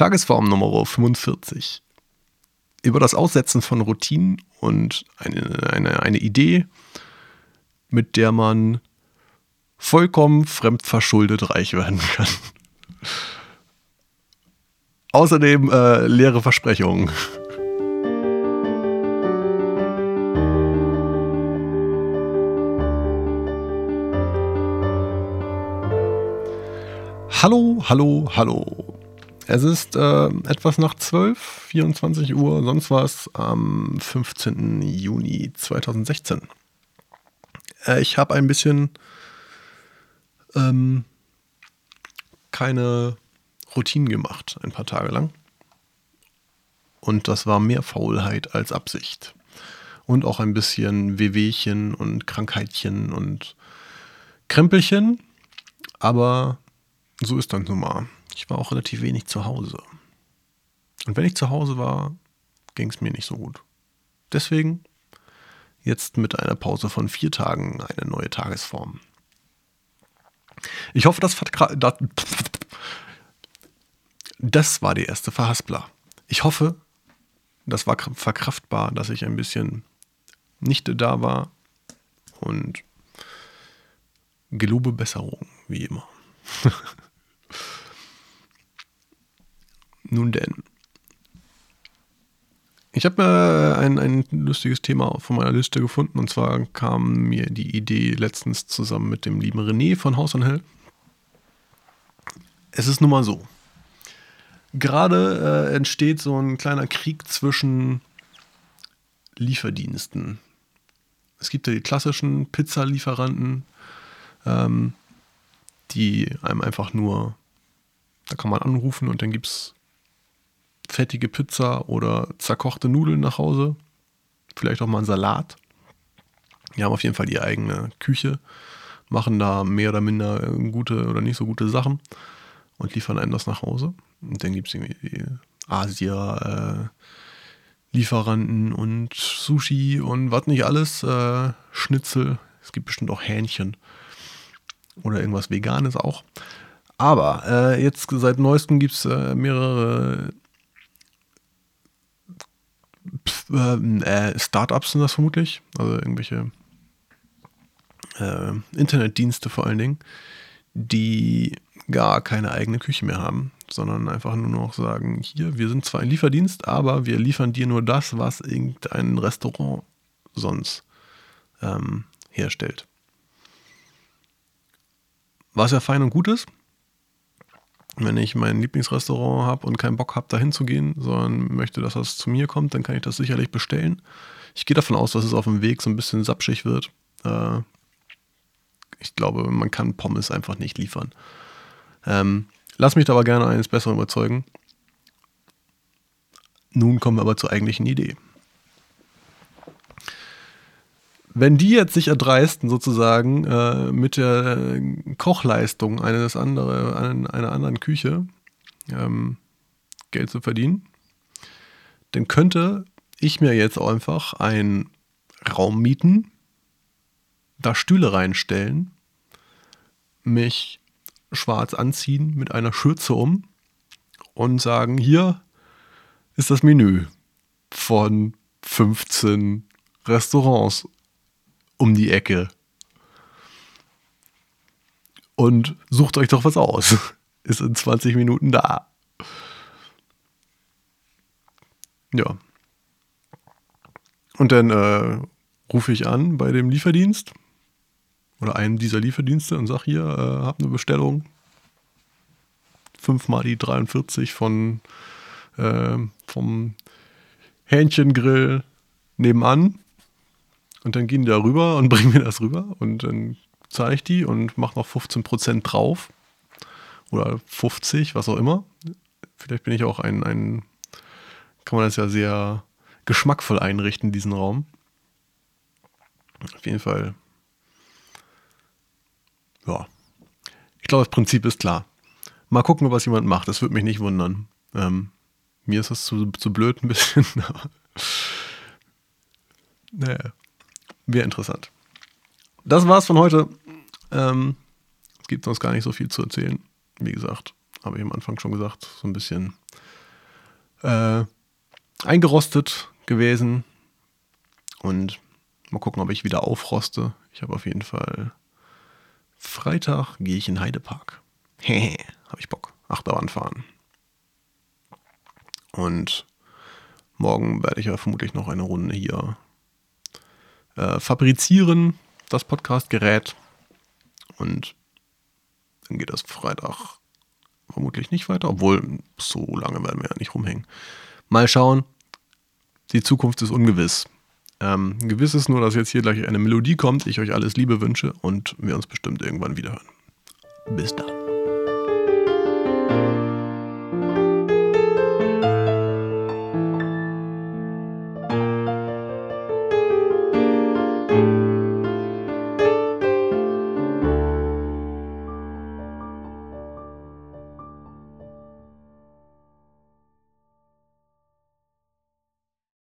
Tagesform Nummer 45. Über das Aussetzen von Routinen und eine, eine, eine Idee, mit der man vollkommen fremdverschuldet reich werden kann. Außerdem äh, leere Versprechungen. Hallo, hallo, hallo. Es ist äh, etwas nach 12, 24 Uhr, sonst was, am 15. Juni 2016. Äh, ich habe ein bisschen ähm, keine Routinen gemacht, ein paar Tage lang. Und das war mehr Faulheit als Absicht. Und auch ein bisschen Wehwehchen und Krankheitchen und Krempelchen. Aber so ist dann nun mal. Ich war auch relativ wenig zu Hause. Und wenn ich zu Hause war, ging es mir nicht so gut. Deswegen jetzt mit einer Pause von vier Tagen eine neue Tagesform. Ich hoffe, das, das war die erste Verhaspler. Ich hoffe, das war verkraftbar, dass ich ein bisschen nicht da war und gelobe Besserung, wie immer. Nun denn. Ich habe äh, ein, ein lustiges Thema von meiner Liste gefunden und zwar kam mir die Idee letztens zusammen mit dem lieben René von Haus und Hell. Es ist nun mal so. Gerade äh, entsteht so ein kleiner Krieg zwischen Lieferdiensten. Es gibt ja die klassischen Pizzalieferanten, ähm, die einem einfach nur, da kann man anrufen und dann gibt es fettige Pizza oder zerkochte Nudeln nach Hause. Vielleicht auch mal einen Salat. Die haben auf jeden Fall die eigene Küche, machen da mehr oder minder gute oder nicht so gute Sachen und liefern einem das nach Hause. Und dann gibt es irgendwie Asia, äh, Lieferanten und Sushi und was nicht alles, äh, Schnitzel. Es gibt bestimmt auch Hähnchen oder irgendwas Veganes auch. Aber äh, jetzt seit neuestem gibt es äh, mehrere äh, Startups sind das vermutlich, also irgendwelche äh, Internetdienste vor allen Dingen, die gar keine eigene Küche mehr haben, sondern einfach nur noch sagen, hier, wir sind zwar ein Lieferdienst, aber wir liefern dir nur das, was irgendein Restaurant sonst ähm, herstellt. Was ja fein und gut ist, wenn ich mein Lieblingsrestaurant habe und keinen Bock habe, da hinzugehen, sondern möchte, dass das zu mir kommt, dann kann ich das sicherlich bestellen. Ich gehe davon aus, dass es auf dem Weg so ein bisschen sapschig wird. Äh, ich glaube, man kann Pommes einfach nicht liefern. Ähm, lass mich da aber gerne eines Besseren überzeugen. Nun kommen wir aber zur eigentlichen Idee. Wenn die jetzt sich erdreisten, sozusagen äh, mit der Kochleistung eines andere, einer anderen Küche ähm, Geld zu verdienen, dann könnte ich mir jetzt einfach einen Raum mieten, da Stühle reinstellen, mich schwarz anziehen mit einer Schürze um und sagen, hier ist das Menü von 15 Restaurants um die Ecke. Und sucht euch doch was aus. Ist in 20 Minuten da. Ja. Und dann äh, rufe ich an bei dem Lieferdienst oder einem dieser Lieferdienste und sage hier, äh, hab eine Bestellung. Fünfmal die 43 von äh, vom Hähnchengrill nebenan. Und dann gehen die da rüber und bringen mir das rüber und dann zahle ich die und mache noch 15% drauf. Oder 50, was auch immer. Vielleicht bin ich auch ein, ein, kann man das ja sehr geschmackvoll einrichten, diesen Raum. Auf jeden Fall. Ja. Ich glaube, das Prinzip ist klar. Mal gucken, was jemand macht. Das würde mich nicht wundern. Ähm, mir ist das zu, zu blöd ein bisschen. naja. Wäre interessant. Das war's von heute. Ähm, es gibt sonst gar nicht so viel zu erzählen. Wie gesagt, habe ich am Anfang schon gesagt, so ein bisschen äh, eingerostet gewesen. Und mal gucken, ob ich wieder aufroste. Ich habe auf jeden Fall Freitag gehe ich in Heidepark. Hehe, habe ich Bock. Achterbahn fahren. Und morgen werde ich ja vermutlich noch eine Runde hier äh, fabrizieren, das Podcastgerät. Und dann geht das Freitag vermutlich nicht weiter, obwohl so lange werden wir ja nicht rumhängen. Mal schauen. Die Zukunft ist ungewiss. Ähm, gewiss ist nur, dass jetzt hier gleich eine Melodie kommt, ich euch alles Liebe wünsche und wir uns bestimmt irgendwann wieder hören. Bis dann.